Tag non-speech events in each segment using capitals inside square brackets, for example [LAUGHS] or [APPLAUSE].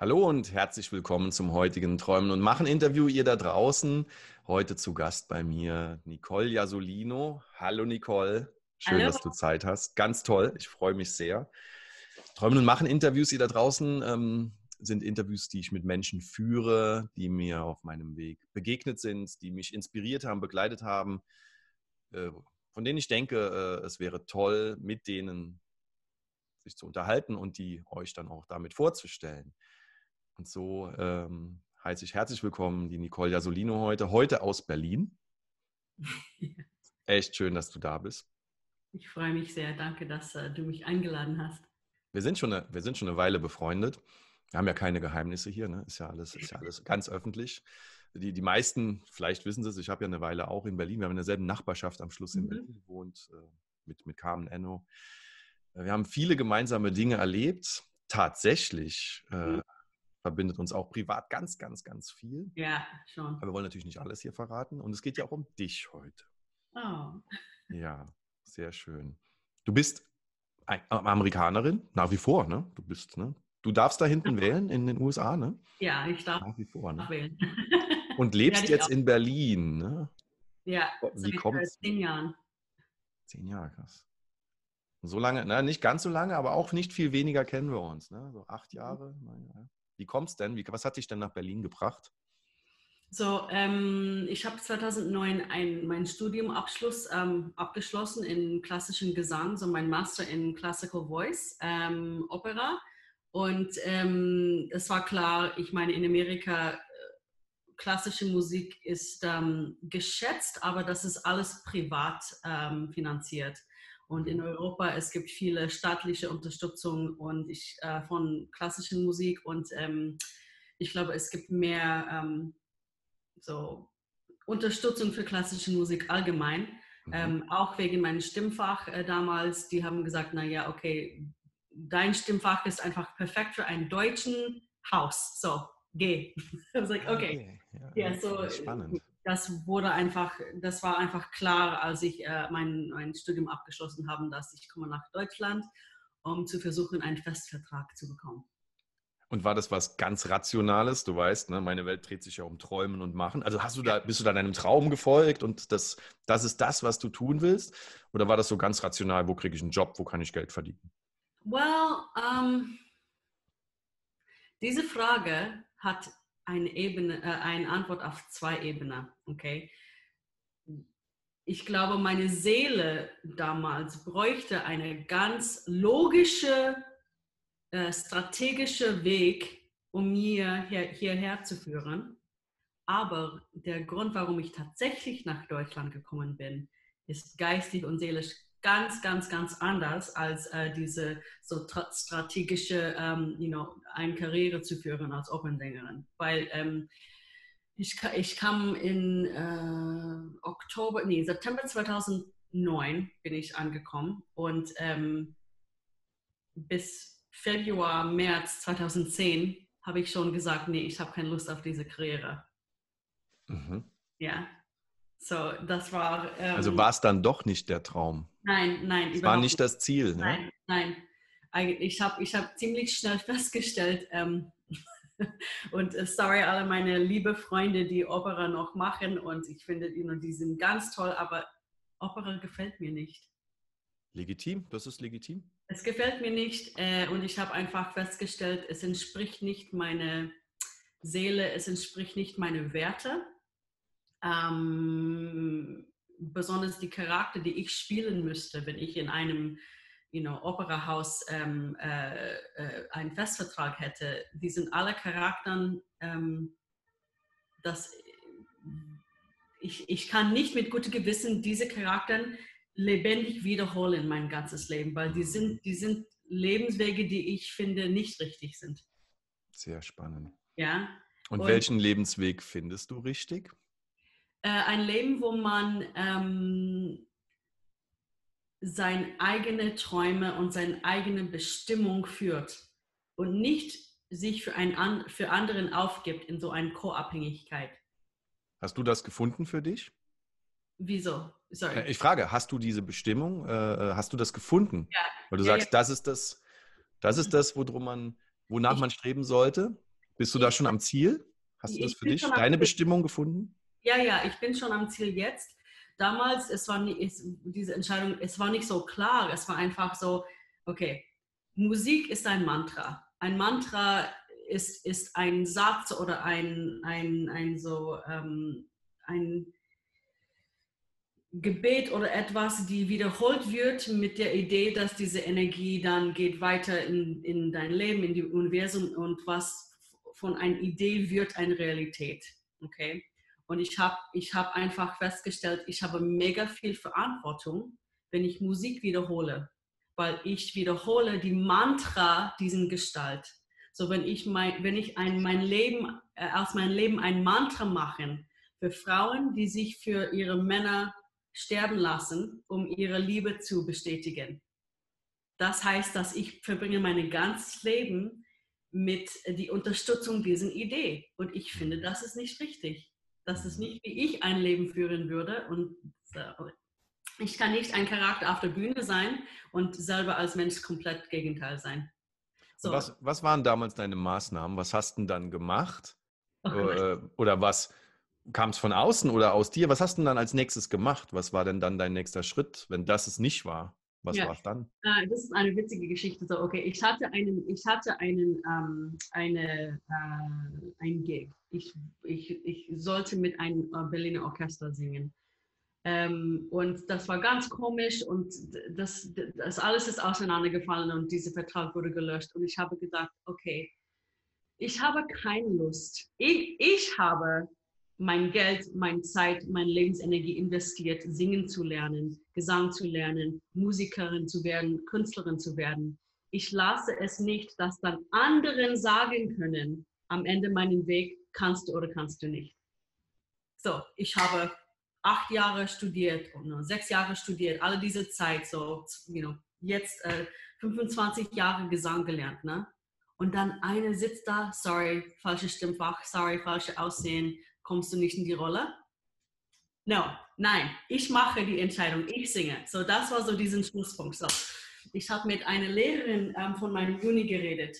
Hallo und herzlich willkommen zum heutigen Träumen und Machen Interview. Ihr da draußen. Heute zu Gast bei mir Nicole Jasolino. Hallo Nicole. Schön, Hallo. dass du Zeit hast. Ganz toll. Ich freue mich sehr. Träumen und Machen Interviews, ihr da draußen, ähm, sind Interviews, die ich mit Menschen führe, die mir auf meinem Weg begegnet sind, die mich inspiriert haben, begleitet haben, äh, von denen ich denke, äh, es wäre toll, mit denen sich zu unterhalten und die euch dann auch damit vorzustellen. Und so ähm, heiße ich herzlich willkommen die Nicole Jasolino heute, heute aus Berlin. [LAUGHS] Echt schön, dass du da bist. Ich freue mich sehr. Danke, dass äh, du mich eingeladen hast. Wir sind, schon eine, wir sind schon eine Weile befreundet. Wir haben ja keine Geheimnisse hier, ne? ist, ja alles, ist ja [LAUGHS] alles ganz öffentlich. Die, die meisten, vielleicht wissen sie es, ich habe ja eine Weile auch in Berlin, wir haben in derselben Nachbarschaft am Schluss in mhm. Berlin gewohnt, äh, mit, mit Carmen Enno. Wir haben viele gemeinsame Dinge erlebt. Tatsächlich äh, mhm verbindet uns auch privat ganz, ganz, ganz viel. Ja, schon. Aber wir wollen natürlich nicht alles hier verraten. Und es geht ja auch um dich heute. Oh. Ja, sehr schön. Du bist Amerikanerin, nach wie vor, ne? Du bist, ne? Du darfst da hinten ja. wählen in den USA, ne? Ja, ich darf nach wie vor, ne? wählen. [LAUGHS] Und lebst ja, jetzt auch. in Berlin, ne? Ja, wie kommt Zehn Jahren. Zehn Jahre, krass. So lange, na, nicht ganz so lange, aber auch nicht viel weniger kennen wir uns, ne? So acht mhm. Jahre. Mhm. Wie kommst denn? Wie, was hat dich denn nach Berlin gebracht? So, ähm, ich habe 2009 ein, mein Studiumabschluss ähm, abgeschlossen in klassischem Gesang, so mein Master in Classical Voice, ähm, Opera. Und ähm, es war klar, ich meine, in Amerika, äh, klassische Musik ist ähm, geschätzt, aber das ist alles privat ähm, finanziert. Und in Europa, es gibt viele staatliche Unterstützung und ich, äh, von klassischen Musik und ähm, ich glaube, es gibt mehr ähm, so Unterstützung für klassische Musik allgemein. Mhm. Ähm, auch wegen meinem Stimmfach äh, damals, die haben gesagt, naja, okay, dein Stimmfach ist einfach perfekt für einen deutschen Haus. So, geh. I was like, okay. okay. Ja, ja, so, spannend das wurde einfach, das war einfach klar, als ich äh, mein, mein Studium abgeschlossen habe, dass ich komme nach Deutschland, um zu versuchen, einen Festvertrag zu bekommen. Und war das was ganz Rationales? Du weißt, ne, meine Welt dreht sich ja um Träumen und Machen. Also hast du da, bist du da deinem Traum gefolgt und das, das ist das, was du tun willst? Oder war das so ganz rational, wo kriege ich einen Job, wo kann ich Geld verdienen? Well, um, diese Frage hat eine Ebene, äh, eine Antwort auf zwei Ebenen. Okay. Ich glaube, meine Seele damals bräuchte eine ganz logische, äh, strategische Weg, um mir hier, hierher zu führen. Aber der Grund, warum ich tatsächlich nach Deutschland gekommen bin, ist geistig und seelisch ganz, ganz, ganz anders als äh, diese so strategische, ähm, you know, eine Karriere zu führen als Opernsängerin. Weil ähm, ich, ich kam in äh, Oktober, nee, September 2009 bin ich angekommen und ähm, bis Februar, März 2010 habe ich schon gesagt, nee, ich habe keine Lust auf diese Karriere. Mhm. Ja, so, das war. Ähm, also war es dann doch nicht der Traum? Nein, nein. Es war nicht das Ziel, ne? Nein, nein. Ich habe ich hab ziemlich schnell [LAUGHS] festgestellt, ähm, [LAUGHS] und äh, sorry, alle meine liebe Freunde, die Opera noch machen, und ich finde, know, die sind ganz toll, aber Opera gefällt mir nicht. Legitim, das ist legitim. Es gefällt mir nicht äh, und ich habe einfach festgestellt, es entspricht nicht meine Seele, es entspricht nicht meine Werte ähm, besonders die Charakter, die ich spielen müsste, wenn ich in einem you know, Operahaus ähm, äh, äh, einen Festvertrag hätte, die sind alle Charakteren, ähm, dass ich, ich kann nicht mit gutem Gewissen diese Charakteren lebendig wiederholen mein ganzes Leben, weil die sind, die sind Lebenswege, die ich finde nicht richtig sind. Sehr spannend. Ja. Und, Und welchen Lebensweg findest du richtig? Äh, ein Leben, wo man ähm, seine eigenen Träume und seine eigene Bestimmung führt und nicht sich für, einen, für anderen aufgibt in so eine Co-Abhängigkeit. Hast du das gefunden für dich? Wieso? Sorry. Äh, ich frage, hast du diese Bestimmung, äh, äh, hast du das gefunden? Ja. Weil du ja, sagst, ja. das ist das, das ist das, worum man, wonach ich, man streben sollte? Bist du da schon am Ziel? Hast du das für dich, deine Bestimmung gefunden? Ja, ja, ich bin schon am Ziel jetzt. Damals, es war nie, es, diese Entscheidung, es war nicht so klar. Es war einfach so, okay, Musik ist ein Mantra. Ein Mantra ist, ist ein Satz oder ein, ein, ein so ähm, ein Gebet oder etwas, die wiederholt wird mit der Idee, dass diese Energie dann geht weiter in, in dein Leben, in die Universum und was von einer Idee wird eine Realität. Okay? Und ich habe ich hab einfach festgestellt, ich habe mega viel Verantwortung, wenn ich Musik wiederhole, weil ich wiederhole die Mantra diesen Gestalt. So wenn ich mein, wenn ich ein, mein Leben, äh, aus meinem Leben ein Mantra mache für Frauen, die sich für ihre Männer sterben lassen, um ihre Liebe zu bestätigen. Das heißt, dass ich verbringe mein ganzes Leben mit die Unterstützung dieser Idee. Und ich finde, das ist nicht richtig. Das ist nicht, wie ich ein Leben führen würde. Und ich kann nicht ein Charakter auf der Bühne sein und selber als Mensch komplett Gegenteil sein. So. Was, was waren damals deine Maßnahmen? Was hast du dann gemacht? Oh, oder was, kam es von außen oder aus dir? Was hast du dann als nächstes gemacht? Was war denn dann dein nächster Schritt, wenn das es nicht war? Was ja. war es dann? Ah, das ist eine witzige Geschichte. So, okay, ich hatte einen, ich hatte einen, ähm, eine, äh, ein Gig. Ich, ich, ich sollte mit einem äh, Berliner Orchester singen. Ähm, und das war ganz komisch und das, das alles ist auseinandergefallen und dieser Vertrag wurde gelöscht. Und ich habe gedacht, okay, ich habe keine Lust. Ich, ich habe mein Geld, meine Zeit, meine Lebensenergie investiert, singen zu lernen, Gesang zu lernen, Musikerin zu werden, Künstlerin zu werden. Ich lasse es nicht, dass dann anderen sagen können, am Ende meinen Weg kannst du oder kannst du nicht. So, ich habe acht Jahre studiert oder sechs Jahre studiert, alle diese Zeit, so, you know, jetzt äh, 25 Jahre Gesang gelernt, ne? Und dann eine sitzt da, sorry, falsches Stimmfach, sorry, falsche Aussehen, kommst du nicht in die Rolle? No, nein, ich mache die Entscheidung, ich singe. So, das war so diesen Schlusspunkt. So, ich habe mit einer Lehrerin ähm, von meinem Juni geredet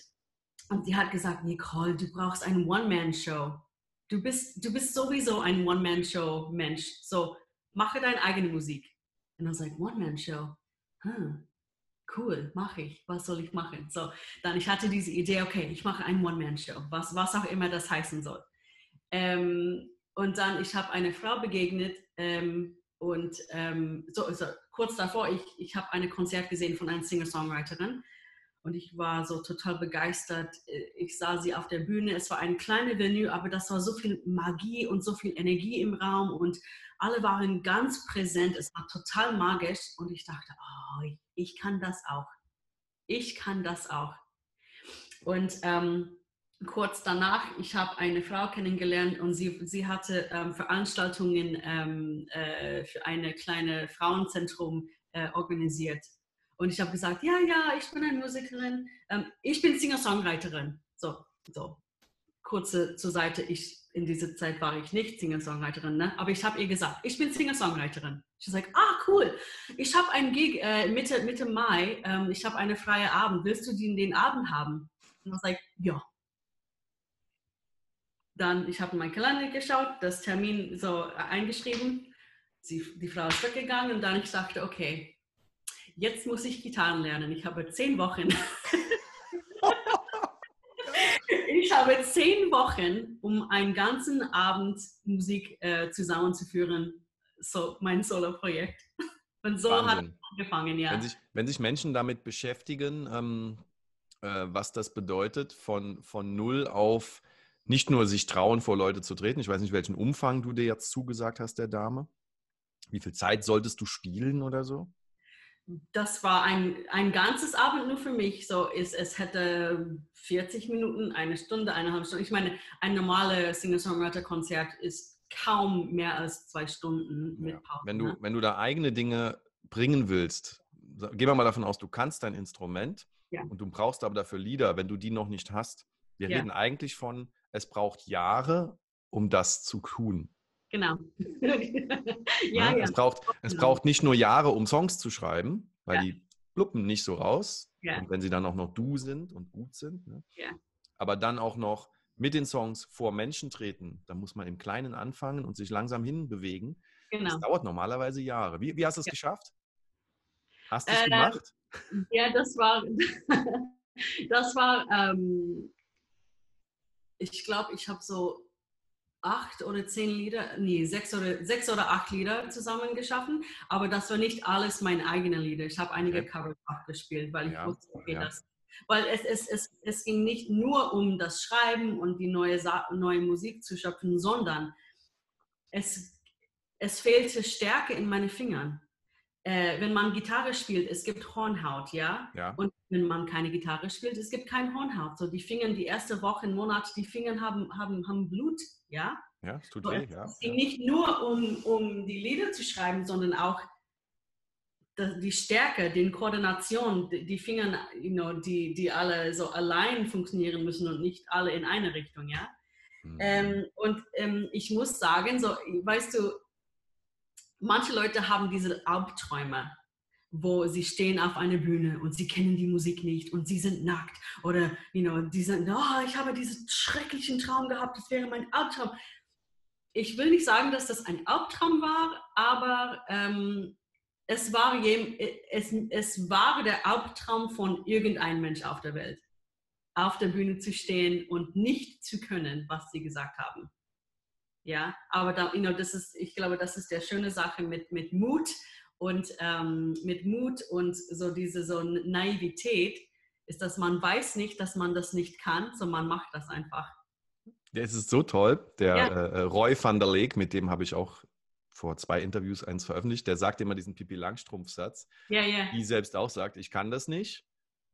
und die hat gesagt, Nicole, du brauchst eine One-Man-Show. Du bist, du bist sowieso ein One-Man-Show-Mensch. So, mache deine eigene Musik. Und dann sagt, One-Man-Show. Huh, cool, mache ich. Was soll ich machen? So, dann ich hatte diese Idee, okay, ich mache eine One-Man-Show, was, was auch immer das heißen soll. Ähm, und dann, ich habe eine Frau begegnet ähm, und ähm, so, also kurz davor, ich, ich habe ein Konzert gesehen von einer Singer-Songwriterin und ich war so total begeistert. Ich sah sie auf der Bühne. Es war ein kleines Venue, aber das war so viel Magie und so viel Energie im Raum und alle waren ganz präsent. Es war total magisch und ich dachte, oh, ich kann das auch. Ich kann das auch. Und ähm, kurz danach, ich habe eine Frau kennengelernt und sie, sie hatte ähm, Veranstaltungen ähm, äh, für eine kleine Frauenzentrum äh, organisiert. Und ich habe gesagt, ja, ja, ich bin eine Musikerin, ähm, ich bin Singer-Songwriterin. So, so, kurze zur Seite, ich, in dieser Zeit war ich nicht Singer-Songwriterin, ne? aber ich habe ihr gesagt, ich bin Singer-Songwriterin. Ich gesagt, ah, cool, ich habe einen Gig äh, Mitte, Mitte Mai, ähm, ich habe eine freie Abend, willst du den, den Abend haben? Und ich gesagt, ja, dann, ich habe in meinen Kalender geschaut, das Termin so eingeschrieben. Sie, die Frau ist weggegangen und dann ich dachte, okay, jetzt muss ich Gitarren lernen. Ich habe zehn Wochen. [LAUGHS] ich habe zehn Wochen, um einen ganzen Abend Musik äh, zusammenzuführen, so mein Solo-Projekt. Und so Wahnsinn. hat es angefangen, ja. Wenn sich, wenn sich Menschen damit beschäftigen, ähm, äh, was das bedeutet, von, von null auf nicht nur sich trauen, vor Leute zu treten. Ich weiß nicht, welchen Umfang du dir jetzt zugesagt hast, der Dame. Wie viel Zeit solltest du spielen oder so? Das war ein, ein ganzes Abend nur für mich. So, es, es hätte 40 Minuten, eine Stunde, eineinhalb Stunden. Ich meine, ein normales Singer-Songwriter-Konzert ist kaum mehr als zwei Stunden mit Pause. Wenn, du, ne? wenn du da eigene Dinge bringen willst, gehen wir mal davon aus, du kannst dein Instrument ja. und du brauchst aber dafür Lieder, wenn du die noch nicht hast. Wir ja. reden eigentlich von es braucht Jahre, um das zu tun. Genau. [LAUGHS] ja, ja, Es, braucht, es genau. braucht nicht nur Jahre, um Songs zu schreiben, weil ja. die pluppen nicht so raus. Ja. Und wenn sie dann auch noch du sind und gut sind. Ne? Ja. Aber dann auch noch mit den Songs vor Menschen treten. Da muss man im Kleinen anfangen und sich langsam hinbewegen. Genau. Das dauert normalerweise Jahre. Wie, wie hast du es ja. geschafft? Hast du es äh, gemacht? Ja, das war, [LAUGHS] das war, ähm, ich glaube, ich habe so acht oder zehn Lieder, nee, sechs oder, sechs oder acht Lieder zusammen geschaffen, aber das war nicht alles meine eigenen Lieder. Ich habe einige okay. Cover gespielt, weil ich ja, wusste, okay, ja. das, weil es, es, es, es ging nicht nur um das Schreiben und die neue, neue Musik zu schöpfen, sondern es, es fehlte Stärke in meinen Fingern. Äh, wenn man Gitarre spielt, es gibt Hornhaut, ja? ja? Und wenn man keine Gitarre spielt, es gibt kein Hornhaut. So die Finger, die erste Woche, Monat, die Finger haben, haben, haben Blut, ja? Ja, es tut so, weh, ja. Es ging nicht nur um, um die Lieder zu schreiben, sondern auch die Stärke, die Koordination, die Finger, you know, die, die alle so allein funktionieren müssen und nicht alle in eine Richtung, ja. Mhm. Ähm, und ähm, ich muss sagen, so, weißt du, manche Leute haben diese Albträume, wo sie stehen auf einer Bühne und sie kennen die Musik nicht und sie sind nackt oder, you know, die sind, oh, ich habe diesen schrecklichen Traum gehabt, das wäre mein Albtraum. Ich will nicht sagen, dass das ein Albtraum war, aber ähm, es war, es, es war der Albtraum von irgendeinem Mensch auf der Welt, auf der Bühne zu stehen und nicht zu können, was sie gesagt haben. Ja, aber da, you know, das ist, ich glaube, das ist der schöne Sache mit, mit Mut und ähm, mit Mut und so diese so Naivität ist, dass man weiß nicht, dass man das nicht kann, sondern man macht das einfach. Das ist so toll. Der ja. äh, Roy van der Leek, mit dem habe ich auch vor zwei Interviews eins veröffentlicht, der sagt immer diesen Pipi Langstrumpf-Satz, ja, ja. die selbst auch sagt, ich kann das nicht.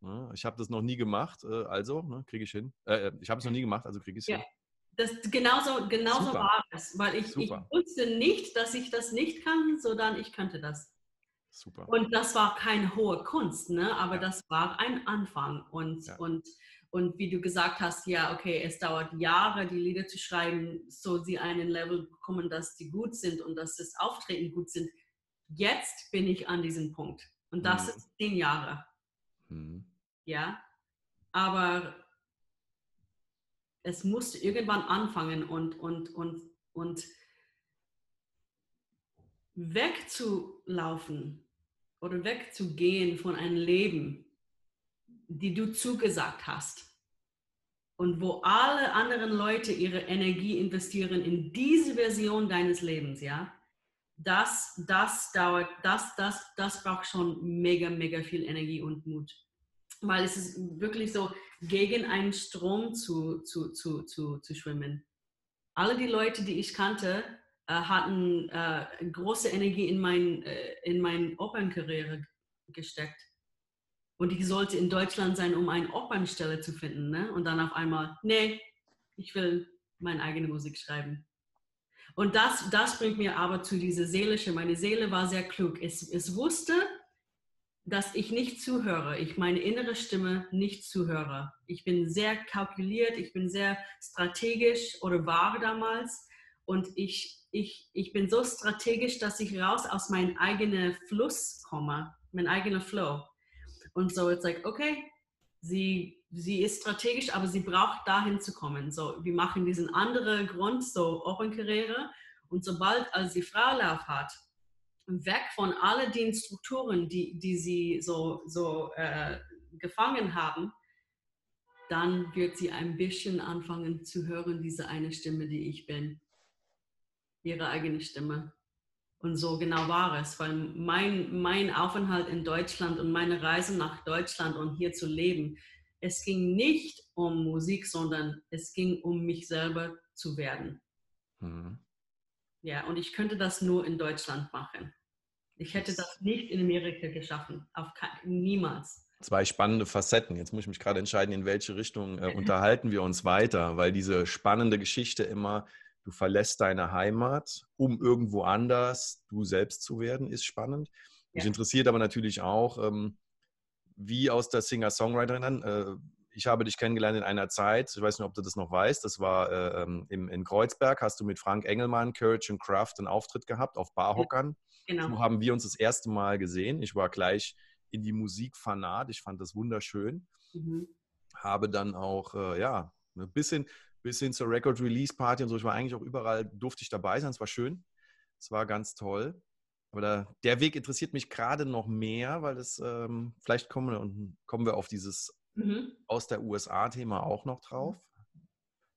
Ne, ich habe das noch nie gemacht, äh, also ne, kriege ich hin. Äh, äh, ich habe es noch nie gemacht, also kriege ich es ja. hin. Das, genauso genauso war es, weil ich, ich, wusste nicht, dass ich das nicht kann, sondern ich könnte das. Super. Und das war keine hohe Kunst, ne? aber ja. das war ein Anfang. Und, ja. und und wie du gesagt hast, ja, okay, es dauert Jahre, die Lieder zu schreiben, so sie einen Level bekommen, dass sie gut sind und dass das Auftreten gut sind. Jetzt bin ich an diesem Punkt. Und das mhm. ist zehn Jahre. Mhm. Ja, aber es musste irgendwann anfangen und, und, und, und wegzulaufen oder wegzugehen von einem Leben, die du zugesagt hast und wo alle anderen Leute ihre Energie investieren in diese Version deines Lebens, ja, das, das dauert, das, das, das braucht schon mega, mega viel Energie und Mut. Weil es ist wirklich so, gegen einen Strom zu, zu, zu, zu, zu schwimmen. Alle die Leute, die ich kannte, äh, hatten äh, große Energie in, mein, äh, in meine Opernkarriere gesteckt. Und ich sollte in Deutschland sein, um eine Opernstelle zu finden. Ne? Und dann auf einmal, nee, ich will meine eigene Musik schreiben. Und das, das bringt mir aber zu dieser seelische. Meine Seele war sehr klug. Es, es wusste, dass ich nicht zuhöre, ich meine innere Stimme nicht zuhöre. Ich bin sehr kalkuliert, ich bin sehr strategisch oder war damals. Und ich, ich, ich bin so strategisch, dass ich raus aus meinem eigenen Fluss komme, mein eigener Flow. Und so, it's like, okay, sie, sie ist strategisch, aber sie braucht dahin zu kommen. So, wir machen diesen anderen Grund, so Opernkarriere. Und sobald als sie Freilauf hat, weg von all den Strukturen, die, die sie so, so äh, gefangen haben, dann wird sie ein bisschen anfangen zu hören, diese eine Stimme, die ich bin. Ihre eigene Stimme. Und so genau war es, weil mein, mein Aufenthalt in Deutschland und meine Reise nach Deutschland und hier zu leben, es ging nicht um Musik, sondern es ging um mich selber zu werden. Mhm. Ja, und ich könnte das nur in Deutschland machen. Ich hätte das nicht in Amerika geschaffen, auf niemals. Zwei spannende Facetten. Jetzt muss ich mich gerade entscheiden, in welche Richtung äh, unterhalten wir uns weiter, weil diese spannende Geschichte immer Du verlässt deine Heimat, um irgendwo anders du selbst zu werden, ist spannend. Ja. Mich interessiert aber natürlich auch, ähm, wie aus der Singer-Songwriterin. Äh, ich habe dich kennengelernt in einer Zeit, ich weiß nicht, ob du das noch weißt, das war äh, ähm, im, in Kreuzberg, hast du mit Frank Engelmann, Courage and Craft einen Auftritt gehabt auf Barhockern. Genau. So haben wir uns das erste Mal gesehen. Ich war gleich in die Musik fanat, ich fand das wunderschön. Mhm. Habe dann auch, äh, ja, ein bisschen, bis hin zur Record Release Party und so. Ich war eigentlich auch überall, durfte ich dabei sein. Es war schön. Es war ganz toll. Aber da, der Weg interessiert mich gerade noch mehr, weil das, ähm, vielleicht kommen wir, kommen wir auf dieses mhm. aus der USA-Thema auch noch drauf.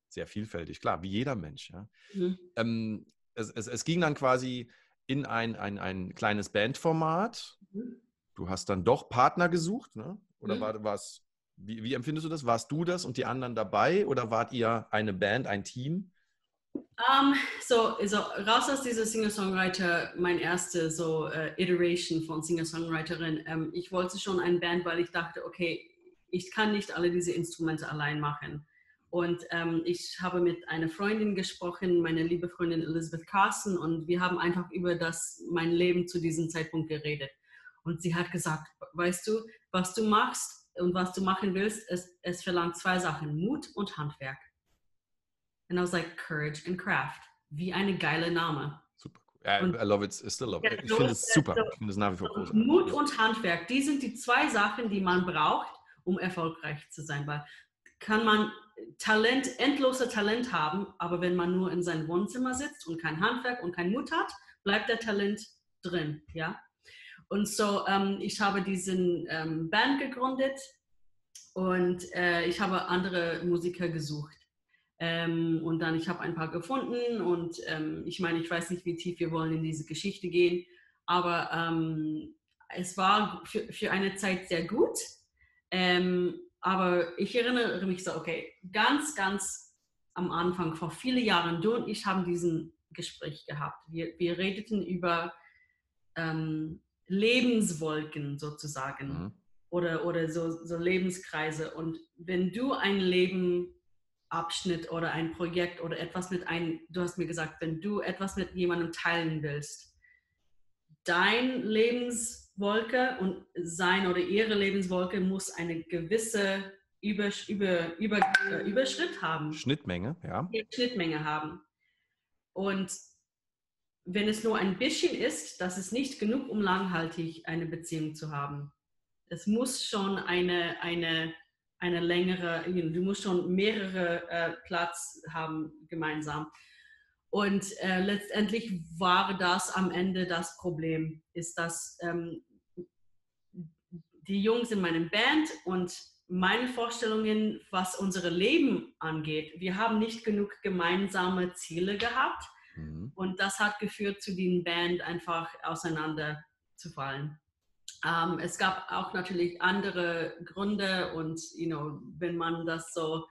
Sehr vielfältig, klar, wie jeder Mensch. Ja. Mhm. Ähm, es, es, es, ging dann quasi in ein, ein, ein kleines Bandformat. Mhm. Du hast dann doch Partner gesucht, ne? Oder mhm. war, war es wie, wie, empfindest du das? Warst du das und die anderen dabei oder wart ihr eine Band, ein Team? Um, so, so raus aus dieser Singer-Songwriter, mein erste so uh, Iteration von Singer-Songwriterin. Ähm, ich wollte schon eine Band, weil ich dachte, okay, ich kann nicht alle diese Instrumente allein machen. Und ähm, ich habe mit einer Freundin gesprochen, meine liebe Freundin Elizabeth Carson, und wir haben einfach über das, mein Leben zu diesem Zeitpunkt geredet. Und sie hat gesagt, weißt du, was du machst, und was du machen willst, es, es verlangt zwei Sachen, Mut und Handwerk. And I was like, Courage and Craft. Wie eine geile Name. Super cool. Und, I love it, I still love it. Ich finde es super. ich finde es nach wie vor großartig. Mut und Handwerk, die sind die zwei Sachen, die man braucht, um erfolgreich zu sein. Weil kann man Talent, endlose Talent haben, aber wenn man nur in seinem Wohnzimmer sitzt und kein Handwerk und kein Mut hat, bleibt der Talent drin, ja. Und so, ähm, ich habe diesen ähm, Band gegründet und äh, ich habe andere Musiker gesucht. Ähm, und dann, ich habe ein paar gefunden und ähm, ich meine, ich weiß nicht, wie tief wir wollen in diese Geschichte gehen, aber ähm, es war für, für eine Zeit sehr gut. Ähm, aber ich erinnere mich so, okay, ganz, ganz am Anfang, vor vielen Jahren, du und ich haben diesen Gespräch gehabt. Wir, wir redeten über ähm, Lebenswolken sozusagen mhm. oder, oder so, so Lebenskreise. Und wenn du ein Lebenabschnitt oder ein Projekt oder etwas mit einem, du hast mir gesagt, wenn du etwas mit jemandem teilen willst, dein Lebenswolke und sein oder ihre Lebenswolke muss eine gewisse über, über, über, äh, Überschritt haben. Schnittmenge, ja. Schnittmenge haben. Und wenn es nur ein bisschen ist, das ist nicht genug, um langhaltig eine Beziehung zu haben. Es muss schon eine, eine, eine längere, du musst schon mehrere äh, Platz haben gemeinsam. Und äh, letztendlich war das am Ende das Problem, ist, dass ähm, die Jungs in meinem Band und meine Vorstellungen, was unsere Leben angeht, wir haben nicht genug gemeinsame Ziele gehabt Mhm. Und das hat geführt zu den Band einfach auseinanderzufallen. Ähm, es gab auch natürlich andere Gründe und you know, wenn man das so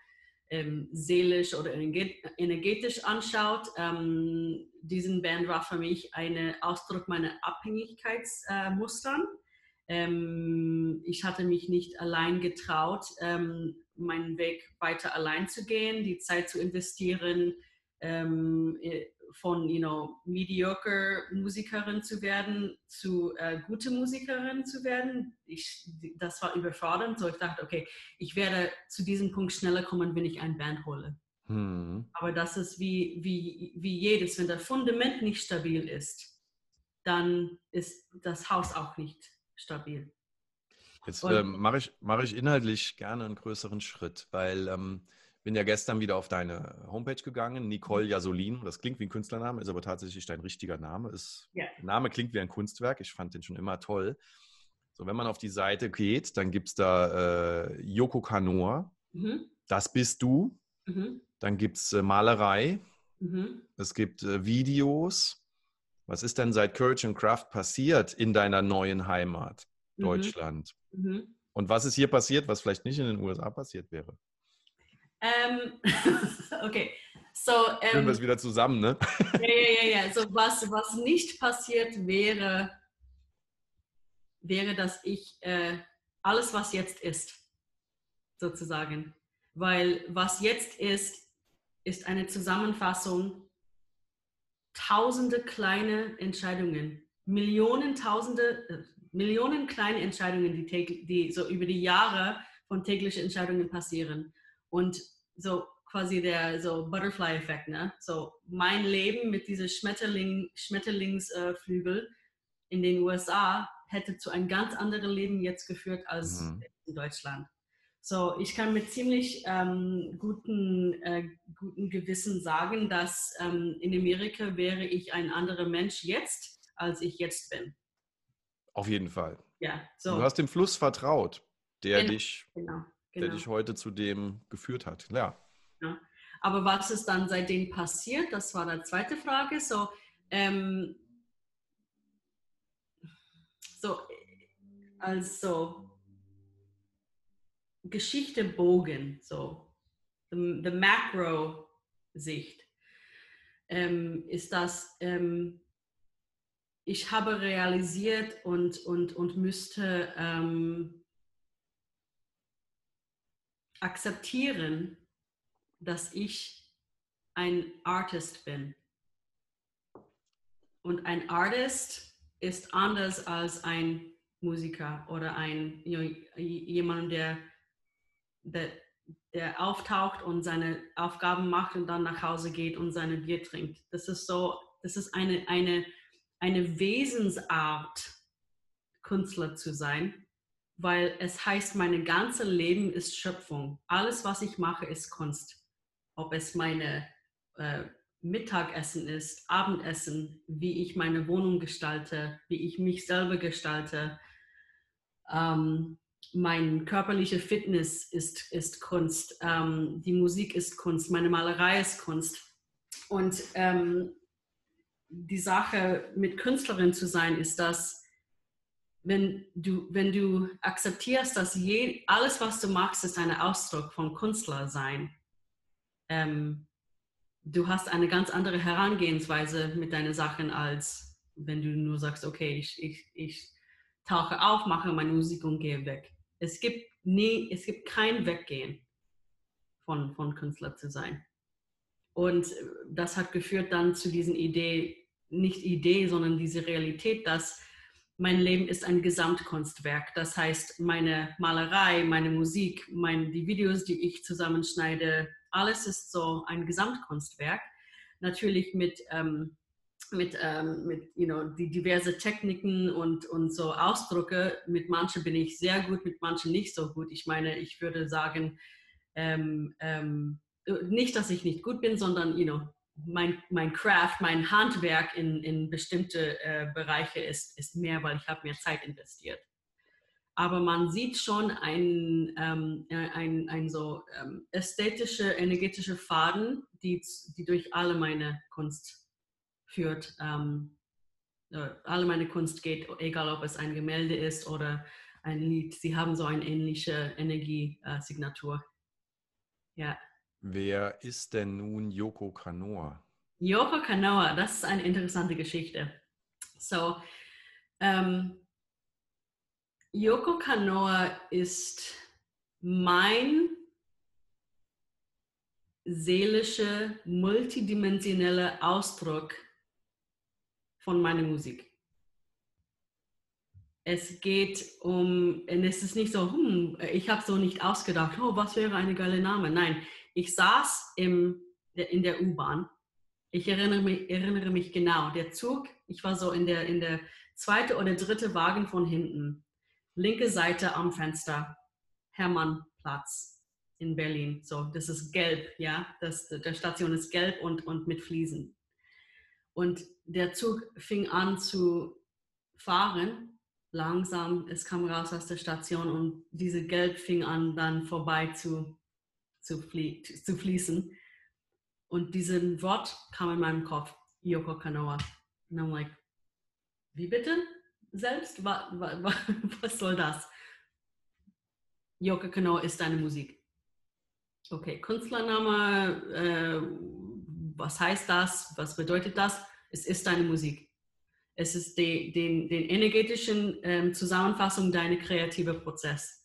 ähm, seelisch oder energetisch anschaut, ähm, diesen Band war für mich ein Ausdruck meiner Abhängigkeitsmustern. Äh, ähm, ich hatte mich nicht allein getraut, ähm, meinen Weg weiter allein zu gehen, die Zeit zu investieren, ähm, von you know, mediocre Musikerin zu werden zu äh, gute Musikerin zu werden. Ich, das war überfordernd. So ich dachte, okay, ich werde zu diesem Punkt schneller kommen, wenn ich eine Band hole. Hm. Aber das ist wie, wie, wie jedes, wenn das Fundament nicht stabil ist, dann ist das Haus auch nicht stabil. Jetzt ähm, mache ich, mach ich inhaltlich gerne einen größeren Schritt, weil ähm, bin ja gestern wieder auf deine Homepage gegangen, Nicole mhm. Jasolin. Das klingt wie ein Künstlername, ist aber tatsächlich dein richtiger Name. Ist, ja. Der Name klingt wie ein Kunstwerk. Ich fand den schon immer toll. So, wenn man auf die Seite geht, dann gibt es da äh, Yoko Kanor. Mhm. Das bist du. Mhm. Dann gibt es äh, Malerei. Mhm. Es gibt äh, Videos. Was ist denn seit Courage and Craft passiert in deiner neuen Heimat, mhm. Deutschland? Mhm. Und was ist hier passiert, was vielleicht nicht in den USA passiert wäre? Ähm, [LAUGHS] okay. So, ähm, Führen wir es wieder zusammen, ne? [LAUGHS] ja, ja, ja, ja. So, was, was nicht passiert wäre, wäre, dass ich äh, alles, was jetzt ist, sozusagen. Weil was jetzt ist, ist eine Zusammenfassung tausende kleine Entscheidungen, Millionen, tausende, äh, Millionen kleine Entscheidungen, die, die so über die Jahre von täglichen Entscheidungen passieren. Und so quasi der so Butterfly-Effekt, ne? So mein Leben mit diesem Schmetterling, Schmetterlingsflügel äh, in den USA hätte zu einem ganz anderen Leben jetzt geführt als mhm. in Deutschland. So, ich kann mit ziemlich ähm, guten, äh, guten Gewissen sagen, dass ähm, in Amerika wäre ich ein anderer Mensch jetzt, als ich jetzt bin. Auf jeden Fall. Ja, so. Du hast dem Fluss vertraut, der genau, dich, genau, genau. der dich heute zu dem geführt hat. Ja. ja. Aber was ist dann seitdem passiert? Das war die zweite Frage. So, ähm, so also Geschichte bogen, so the, the Macro-Sicht, ähm, ist das, ähm, ich habe realisiert und, und, und müsste ähm, akzeptieren, dass ich ein Artist bin. Und ein Artist ist anders als ein Musiker oder ein jemand, der, der, der auftaucht und seine Aufgaben macht und dann nach Hause geht und seine Bier trinkt. Das ist so, das ist eine, eine, eine Wesensart, Künstler zu sein, weil es heißt, mein ganzes Leben ist Schöpfung. Alles, was ich mache, ist Kunst. Ob es meine äh, Mittagessen ist, Abendessen, wie ich meine Wohnung gestalte, wie ich mich selber gestalte. Ähm, mein körperliche Fitness ist, ist Kunst, ähm, die Musik ist Kunst, meine Malerei ist Kunst. Und ähm, die Sache mit Künstlerin zu sein, ist, dass wenn du, wenn du akzeptierst, dass je, alles, was du machst, ist ein Ausdruck von Künstler sein, ähm, du hast eine ganz andere Herangehensweise mit deinen Sachen, als wenn du nur sagst, okay, ich, ich, ich tauche auf, mache meine Musik und gehe weg. Es gibt nie, es gibt kein Weggehen von, von Künstler zu sein. Und das hat geführt dann zu diesen Idee, nicht Idee, sondern diese Realität, dass mein Leben ist ein Gesamtkunstwerk. Das heißt, meine Malerei, meine Musik, mein, die Videos, die ich zusammenschneide, alles ist so ein Gesamtkunstwerk. Natürlich mit, ähm, mit, ähm, mit you know, die diverse Techniken und, und so Ausdrücke. Mit manchen bin ich sehr gut, mit manchen nicht so gut. Ich meine, ich würde sagen, ähm, ähm nicht, dass ich nicht gut bin, sondern you know, mein, mein Craft, mein Handwerk in, in bestimmte äh, Bereiche ist, ist mehr, weil ich habe mehr Zeit investiert aber man sieht schon ein, ähm, äh, ein, ein so ähm, ästhetische, energetische Faden, die, die durch alle meine Kunst führt. Ähm, äh, alle meine Kunst geht, egal ob es ein Gemälde ist oder ein Lied, sie haben so eine ähnliche Energiesignatur. Äh, ja. Wer ist denn nun Yoko Kanoa? Yoko Kanoa, das ist eine interessante Geschichte. So, ähm, Yoko Kanoa ist mein seelischer, multidimensioneller Ausdruck von meiner Musik. Es geht um, und es ist nicht so, hm, ich habe so nicht ausgedacht, oh, was wäre eine geile Name. Nein, ich saß im, in der U-Bahn. Ich erinnere mich, erinnere mich genau, der Zug, ich war so in der, in der zweite oder dritte Wagen von hinten linke Seite am Fenster, Hermannplatz in Berlin. So, das ist gelb, ja. Das, der Station ist gelb und, und mit Fliesen. Und der Zug fing an zu fahren, langsam. Es kam raus aus der Station und diese Gelb fing an, dann vorbei zu, zu, flie zu fließen. Und dieses Wort kam in meinem Kopf, Yoko Kanoa. Und I'm like, wie bitte? selbst? Was, [LAUGHS] was soll das? Yoko Kano ist deine Musik. Okay, Künstlername, äh, was heißt das? Was bedeutet das? Es ist deine Musik. Es ist die, den, den energetischen ähm, Zusammenfassung deiner kreative Prozess.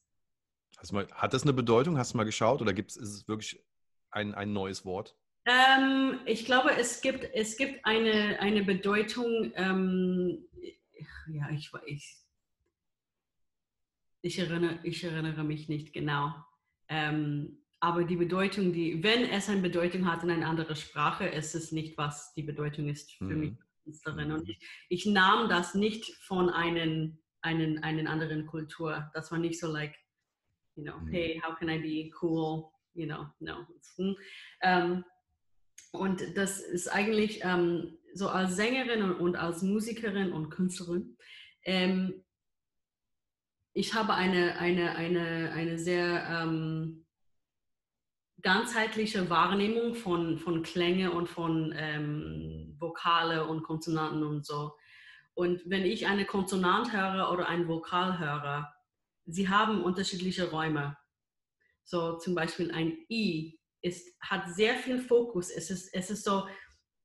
Mal, hat das eine Bedeutung? Hast du mal geschaut oder gibt es, ist es wirklich ein, ein neues Wort? Ähm, ich glaube, es gibt, es gibt eine, eine Bedeutung, ähm, ja, ich, ich, ich, erinnere, ich erinnere mich nicht genau. Ähm, aber die Bedeutung, die, wenn es eine Bedeutung hat in einer anderen Sprache, ist es nicht, was die Bedeutung ist für mhm. mich Künstlerin. Und mhm. ich, ich nahm das nicht von einem, einen, einen anderen Kultur. Das war nicht so like, you know, mhm. hey, how can I be cool? You know, no. Um, Und das ist eigentlich ähm, so als Sängerin und, und, als Musikerin und Künstlerin. Ähm, ich habe eine, eine, eine, eine sehr ähm, ganzheitliche Wahrnehmung von, von Klänge und von ähm, Vokale und Konsonanten und so. Und wenn ich eine Konsonant höre oder ein Vokal höre, sie haben unterschiedliche Räume. So zum Beispiel ein I ist, hat sehr viel Fokus. Es ist, es ist so,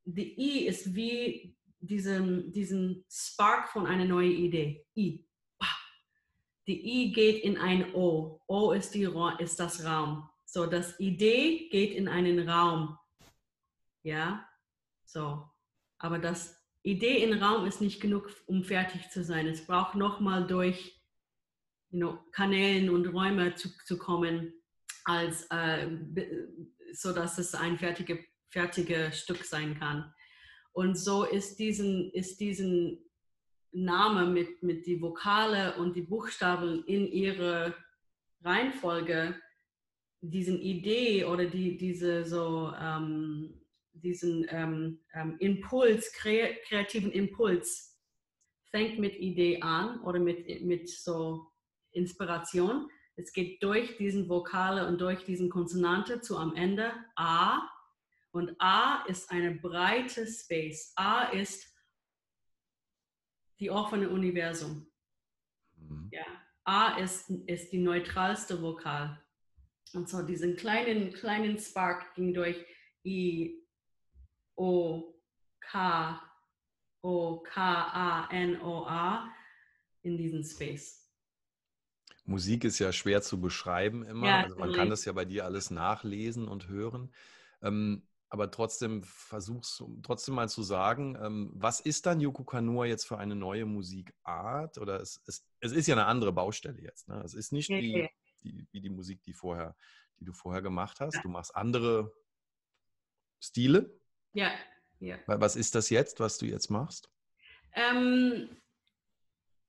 die I ist wie diesen, diesen Spark von einer neuen Idee. I. Die I geht in ein O. O ist, die, ist das Raum. So, das Idee geht in einen Raum. Ja, so. Aber das Idee in Raum ist nicht genug, um fertig zu sein. Es braucht nochmal durch you know, Kanälen und Räume zu, zu kommen, als, äh, so dass es ein fertiges fertige Stück sein kann. Und so ist diesen, ist diesen Name mit, mit die Vokale und die Buchstaben in ihre Reihenfolge, diesen Idee oder die, diese so, ähm, diesen ähm, ähm, Impuls, kre kreativen Impuls, fängt mit Idee an oder mit, mit so Inspiration. Es geht durch diesen Vokale und durch diesen Konsonante zu am Ende A. Und A ist eine breite Space. A ist die offene Universum. Mhm. Ja. A ist, ist die neutralste Vokal. Und so diesen kleinen, kleinen Spark ging durch I, O, K, O, K, A, N, O, A in diesen Space. Musik ist ja schwer zu beschreiben immer. Ja, also man kann das ja bei dir alles nachlesen und hören. Ähm, aber trotzdem versuchst du trotzdem mal zu sagen, ähm, was ist dann Yoko Kanua jetzt für eine neue Musikart? Oder es, es, es ist ja eine andere Baustelle jetzt. Ne? Es ist nicht wie, die, wie die Musik, die, vorher, die du vorher gemacht hast. Ja. Du machst andere Stile. Ja, ja. Was ist das jetzt, was du jetzt machst? Ähm,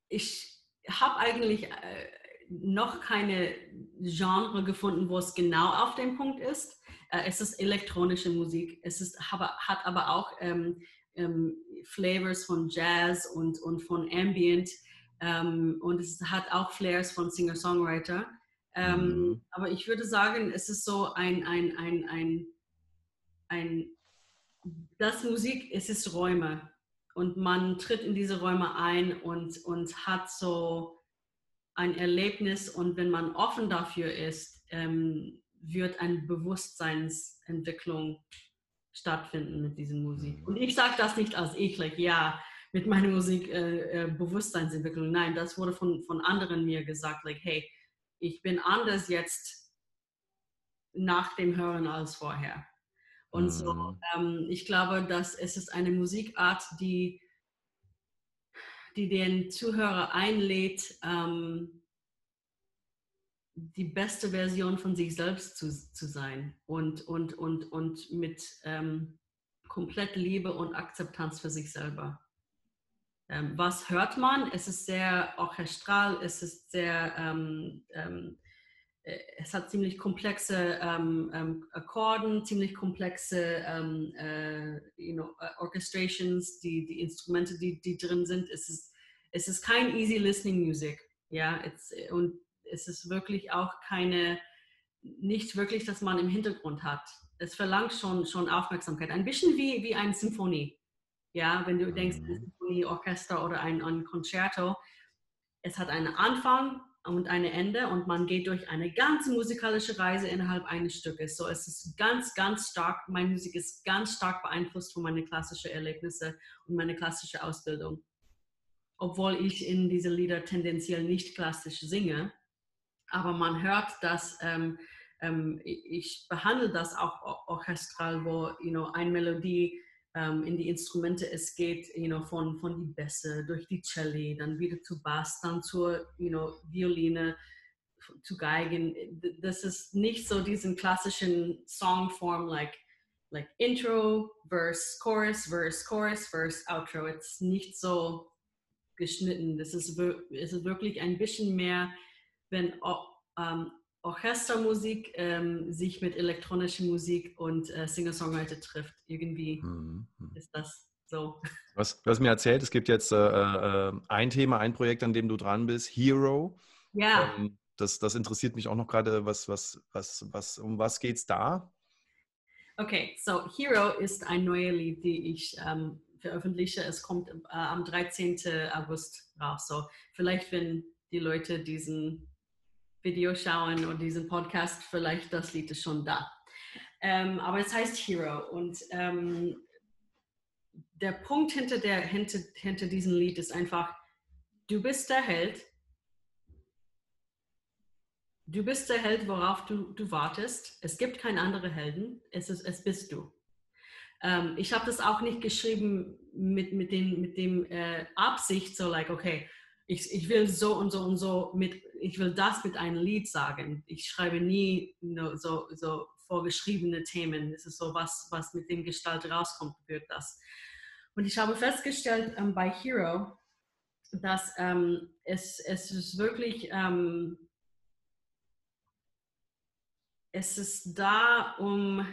ich habe eigentlich äh, noch keine Genre gefunden, wo es genau auf dem Punkt ist. Äh, es ist elektronische Musik. Es ist, aber, hat aber auch ähm, ähm, Flavors von Jazz und, und von Ambient. Ähm, und es hat auch Flares von Singer-Songwriter. Ähm, mhm. Aber ich würde sagen, es ist so ein, ein, ein, ein, ein das Musik, es ist Räume. Und man tritt in diese Räume ein und, und hat so ein Erlebnis und wenn man offen dafür ist, ähm, wird eine Bewusstseinsentwicklung stattfinden mit dieser Musik. Und ich sage das nicht als ich, like, ja, mit meiner Musik äh, äh, Bewusstseinsentwicklung. Nein, das wurde von, von anderen mir gesagt, like, hey, ich bin anders jetzt nach dem Hören als vorher. Und mhm. so, ähm, ich glaube, dass es ist eine Musikart, die die den Zuhörer einlädt, ähm, die beste Version von sich selbst zu, zu sein und, und, und, und mit ähm, komplett Liebe und Akzeptanz für sich selber. Ähm, was hört man? Es ist sehr orchestral, es ist sehr, ähm, ähm äh, es hat ziemlich komplexe ähm, ähm, Akkorden, ziemlich komplexe äh, you know, uh, Orchestrations, die, die Instrumente, die, die drin sind. Es ist, es ist kein easy listening Music. Ja, und es ist wirklich auch keine, nicht wirklich, dass man im Hintergrund hat. Es verlangt schon, schon Aufmerksamkeit. Ein bisschen wie, wie eine Symphonie. Ja, wenn du denkst, ein Orchester oder ein, ein Concerto. Es hat einen Anfang und ein Ende und man geht durch eine ganze musikalische Reise innerhalb eines Stückes. So es ist ganz, ganz stark, meine Musik ist ganz stark beeinflusst von meinen klassischen Erlebnissen und meiner klassischen Ausbildung. Obwohl ich in diese Lieder tendenziell nicht klassisch singe, aber man hört, dass ähm, ähm, ich behandle das auch orchestral, wo you know, eine Melodie ähm, in die Instrumente es geht, you know, von, von die Bässe durch die Celli, dann wieder zu Bass, dann zur you know, Violine, zu Geigen. Das ist nicht so diesen klassischen Songform like like Intro, Verse, Chorus, Verse, Chorus, Verse, Outro. Es ist nicht so geschnitten. Das ist, ist wirklich ein bisschen mehr wenn ähm, Orchestermusik ähm, sich mit elektronischer Musik und äh, Singer-Songwriter trifft. Irgendwie mhm. ist das so. Was, du hast mir erzählt, es gibt jetzt äh, äh, ein Thema, ein Projekt, an dem du dran bist, Hero. Ja. Ähm, das, das interessiert mich auch noch gerade. Was, was, was, was, um was geht es da? Okay, so Hero ist ein neues Lied, die ich ähm, veröffentliche. Es kommt äh, am 13. August raus. So vielleicht, wenn die Leute diesen Video schauen und diesen Podcast, vielleicht das Lied ist schon da. Ähm, aber es heißt Hero und ähm, der Punkt hinter, der, hinter, hinter diesem Lied ist einfach, du bist der Held. Du bist der Held, worauf du, du wartest. Es gibt keinen anderen Helden, es, ist, es bist du. Ähm, ich habe das auch nicht geschrieben mit, mit dem, mit dem äh, Absicht, so like, okay, ich, ich will so und so und so mit, ich will das mit einem Lied sagen. Ich schreibe nie so, so vorgeschriebene Themen. Es ist so was, was mit dem Gestalt rauskommt, wird das. Und ich habe festgestellt ähm, bei Hero, dass ähm, es, es ist wirklich, ähm, es ist da, um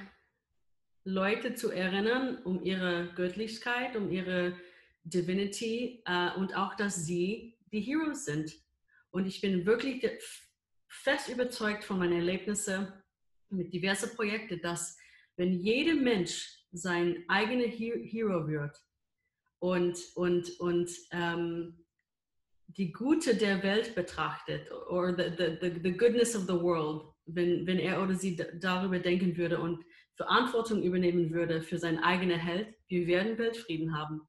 Leute zu erinnern, um ihre Göttlichkeit, um ihre Divinity äh, und auch, dass sie die Heroes sind. Und ich bin wirklich fest überzeugt von meinen Erlebnissen mit diversen Projekten, dass wenn jeder Mensch sein eigener Hero wird und, und, und ähm, die Gute der Welt betrachtet oder the, the, the, the goodness of the world, wenn, wenn er oder sie darüber denken würde und Verantwortung übernehmen würde für seinen eigenen Held, wir werden Weltfrieden haben.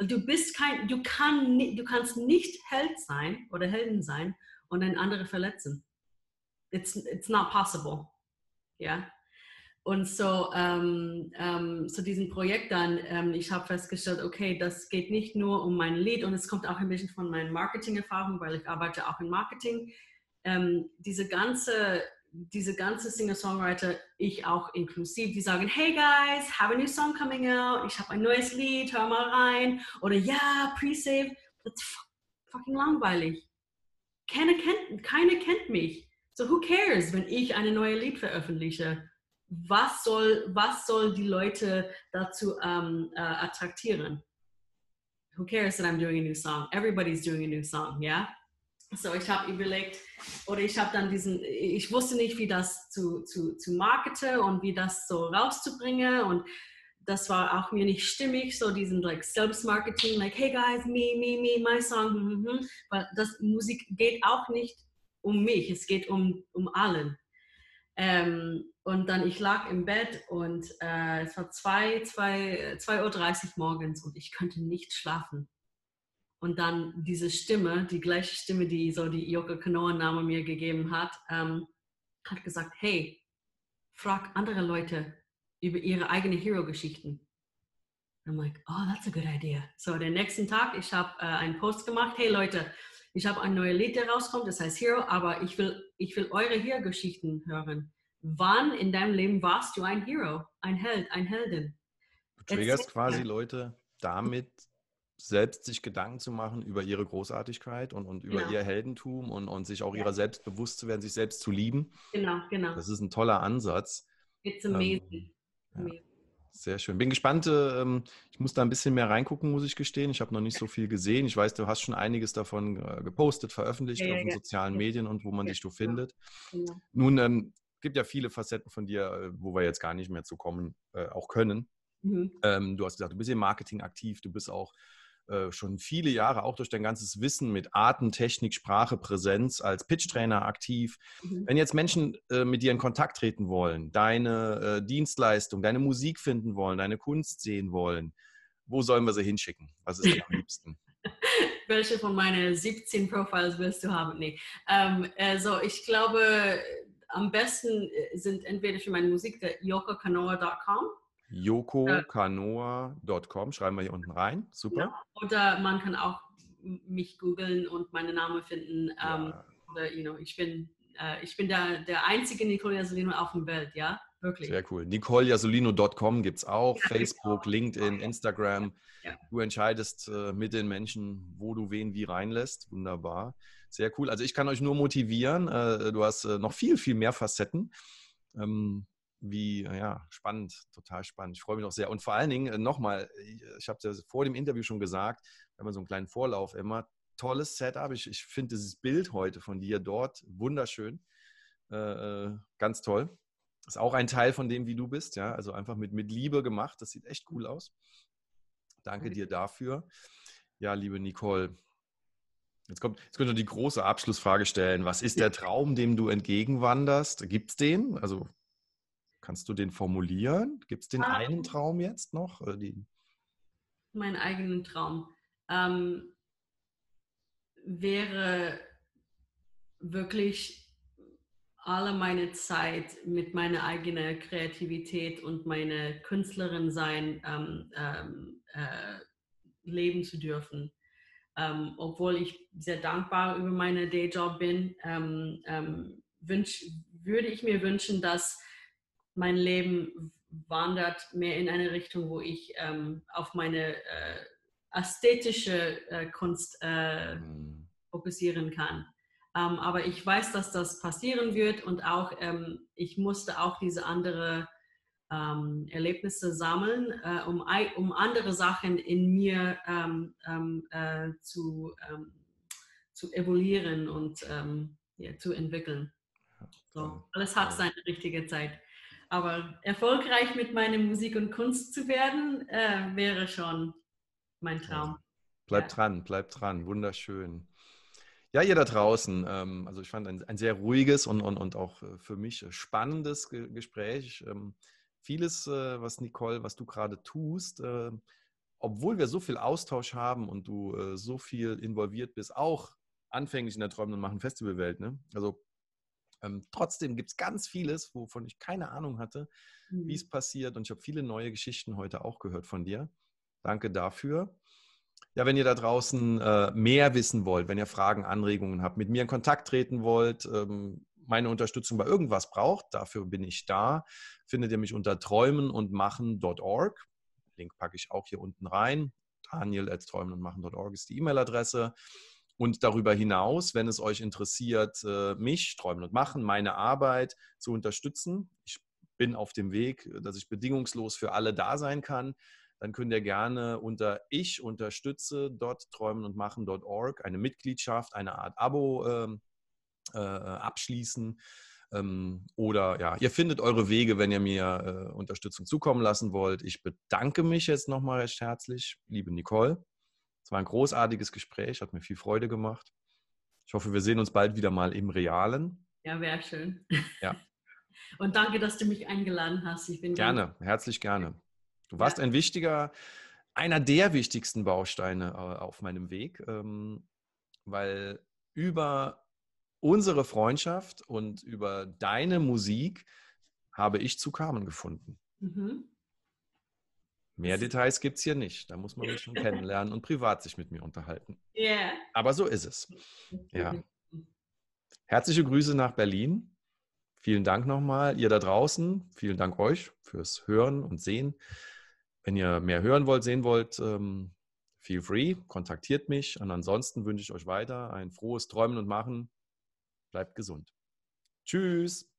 Weil du bist kein, du, kann, du kannst nicht Held sein oder Helden sein und einen anderen verletzen. It's, it's not possible. Ja. Und so, ähm, ähm, so diesen Projekt dann, ähm, ich habe festgestellt, okay, das geht nicht nur um mein Lied und es kommt auch ein bisschen von meinen Marketing-Erfahrungen, weil ich arbeite auch in Marketing. Ähm, diese ganze diese ganze Singer-Songwriter, ich auch inklusiv, die sagen, hey guys, have a new song coming out, ich habe ein neues Lied, hör mal rein. Oder ja, pre-save. Das ist fucking langweilig. Keine kennt, keine kennt mich. So who cares, wenn ich eine neue Lied veröffentliche? Was soll, was soll die Leute dazu ähm, äh, attraktieren? Who cares that I'm doing a new song? Everybody's doing a new song, yeah? So, ich habe überlegt, oder ich habe dann diesen, ich wusste nicht, wie das zu, zu, zu markete und wie das so rauszubringen und das war auch mir nicht stimmig, so diesen like Selbstmarketing, like hey guys, me, me, me, my song, hm, hm, hm. weil das Musik geht auch nicht um mich, es geht um, um allen. Ähm, und dann ich lag im Bett und äh, es war 2, 2, 2.30 Uhr morgens und ich konnte nicht schlafen. Und dann diese Stimme, die gleiche Stimme, die so die Yoko Kanoa-Name mir gegeben hat, ähm, hat gesagt, hey, frag andere Leute über ihre eigenen Hero-Geschichten. I'm like, oh, that's a good idea. So, den nächsten Tag, ich habe äh, einen Post gemacht, hey Leute, ich habe ein neues Lied, der rauskommt, das heißt Hero, aber ich will, ich will eure Hero-Geschichten hören. Wann in deinem Leben warst du ein Hero, ein Held, ein Heldin? Du triggerst quasi Leute damit selbst sich Gedanken zu machen über ihre Großartigkeit und, und über genau. ihr Heldentum und, und sich auch ihrer selbst bewusst zu werden, sich selbst zu lieben. Genau, genau. Das ist ein toller Ansatz. It's amazing. Ähm, ja. Sehr schön. Bin gespannt. Ähm, ich muss da ein bisschen mehr reingucken, muss ich gestehen. Ich habe noch nicht so viel gesehen. Ich weiß, du hast schon einiges davon äh, gepostet, veröffentlicht ja, auf den sozialen Medien und wo man dich so findet. Genau. Nun ähm, gibt ja viele Facetten von dir, äh, wo wir jetzt gar nicht mehr zu kommen, äh, auch können. Mhm. Ähm, du hast gesagt, du bist im Marketing aktiv, du bist auch äh, schon viele Jahre auch durch dein ganzes Wissen mit Arten, Technik, Sprache, Präsenz als Pitch-Trainer aktiv. Mhm. Wenn jetzt Menschen äh, mit dir in Kontakt treten wollen, deine äh, Dienstleistung, deine Musik finden wollen, deine Kunst sehen wollen, wo sollen wir sie hinschicken? Was ist dir am liebsten? [LAUGHS] Welche von meinen 17 Profiles willst du haben? Nee. Ähm, also ich glaube, am besten sind entweder für meine Musik der yokokanoa.com yokokanoa.com, schreiben wir hier unten rein. Super. Ja, oder man kann auch mich googeln und meinen Namen finden. Ja. Ähm, oder, you know, ich bin, äh, ich bin der, der einzige Nicole Jasolino auf der Welt, ja, wirklich. Sehr cool. NicoleJasolino.com gibt es auch, ja, Facebook, genau. LinkedIn, Instagram. Du entscheidest äh, mit den Menschen, wo du wen wie reinlässt. Wunderbar. Sehr cool. Also ich kann euch nur motivieren. Äh, du hast äh, noch viel, viel mehr Facetten. Ähm, wie, ja, spannend, total spannend. Ich freue mich auch sehr. Und vor allen Dingen äh, nochmal, ich habe es ja vor dem Interview schon gesagt, wenn man so einen kleinen Vorlauf immer, tolles Setup. Ich, ich finde dieses Bild heute von dir dort wunderschön. Äh, ganz toll. Ist auch ein Teil von dem, wie du bist, ja. Also einfach mit, mit Liebe gemacht. Das sieht echt cool aus. Danke dir dafür. Ja, liebe Nicole, Jetzt kommt, jetzt könnte die große Abschlussfrage stellen. Was ist der Traum, dem du entgegenwanderst? Gibt es den? Also kannst du den formulieren? Gibt es den ah. einen Traum jetzt noch? Die... Mein eigenen Traum ähm, wäre wirklich alle meine Zeit mit meiner eigenen Kreativität und meine Künstlerin sein ähm, ähm, äh, leben zu dürfen ähm, obwohl ich sehr dankbar über meinen Dayjob bin, ähm, ähm, wünsch, würde ich mir wünschen, dass mein Leben wandert mehr in eine Richtung, wo ich ähm, auf meine äh, ästhetische äh, Kunst äh, mhm. fokussieren kann. Ähm, aber ich weiß, dass das passieren wird und auch ähm, ich musste auch diese andere ähm, Erlebnisse sammeln, äh, um, um andere Sachen in mir ähm, ähm, äh, zu, zu evaluieren und ja, zu entwickeln. So, alles hat seine richtige Zeit. Aber erfolgreich mit meiner Musik und Kunst zu werden, äh, wäre schon mein Traum. Bleib ja. dran, bleib dran, wunderschön. Ja, ihr da draußen, ähm, also ich fand ein, ein sehr ruhiges und, und, und auch äh, für mich spannendes Gespräch vieles, äh, was Nicole, was du gerade tust, äh, obwohl wir so viel Austausch haben und du äh, so viel involviert bist, auch anfänglich in der Träumen und Machen Festivalwelt. Ne? Also ähm, trotzdem gibt es ganz vieles, wovon ich keine Ahnung hatte, mhm. wie es passiert. Und ich habe viele neue Geschichten heute auch gehört von dir. Danke dafür. Ja, wenn ihr da draußen äh, mehr wissen wollt, wenn ihr Fragen, Anregungen habt, mit mir in Kontakt treten wollt, ähm, meine Unterstützung bei irgendwas braucht, dafür bin ich da, findet ihr mich unter träumen und machen.org. Link packe ich auch hier unten rein. Daniel at träumen und machen.org ist die E-Mail-Adresse. Und darüber hinaus, wenn es euch interessiert, äh, mich, Träumen und Machen, meine Arbeit zu unterstützen, ich bin auf dem Weg, dass ich bedingungslos für alle da sein kann, dann könnt ihr gerne unter ich unterstütze träumen und machen.org eine Mitgliedschaft, eine Art Abo ähm, äh, abschließen. Ähm, oder ja, ihr findet eure Wege, wenn ihr mir äh, Unterstützung zukommen lassen wollt. Ich bedanke mich jetzt nochmal recht herzlich, liebe Nicole. Es war ein großartiges Gespräch, hat mir viel Freude gemacht. Ich hoffe, wir sehen uns bald wieder mal im Realen. Ja, wäre schön. Ja. [LAUGHS] Und danke, dass du mich eingeladen hast. Ich bin gerne, herzlich gerne. Du warst ja. ein wichtiger, einer der wichtigsten Bausteine äh, auf meinem Weg, ähm, weil über unsere Freundschaft und über deine Musik habe ich zu Carmen gefunden. Mhm. Mehr Details gibt es hier nicht. Da muss man mich schon [LAUGHS] kennenlernen und privat sich mit mir unterhalten. Yeah. Aber so ist es. Ja. Herzliche Grüße nach Berlin. Vielen Dank nochmal, ihr da draußen. Vielen Dank euch fürs Hören und Sehen. Wenn ihr mehr hören wollt, sehen wollt, ähm, feel free, kontaktiert mich. Und ansonsten wünsche ich euch weiter ein frohes Träumen und Machen Bleibt gesund. Tschüss.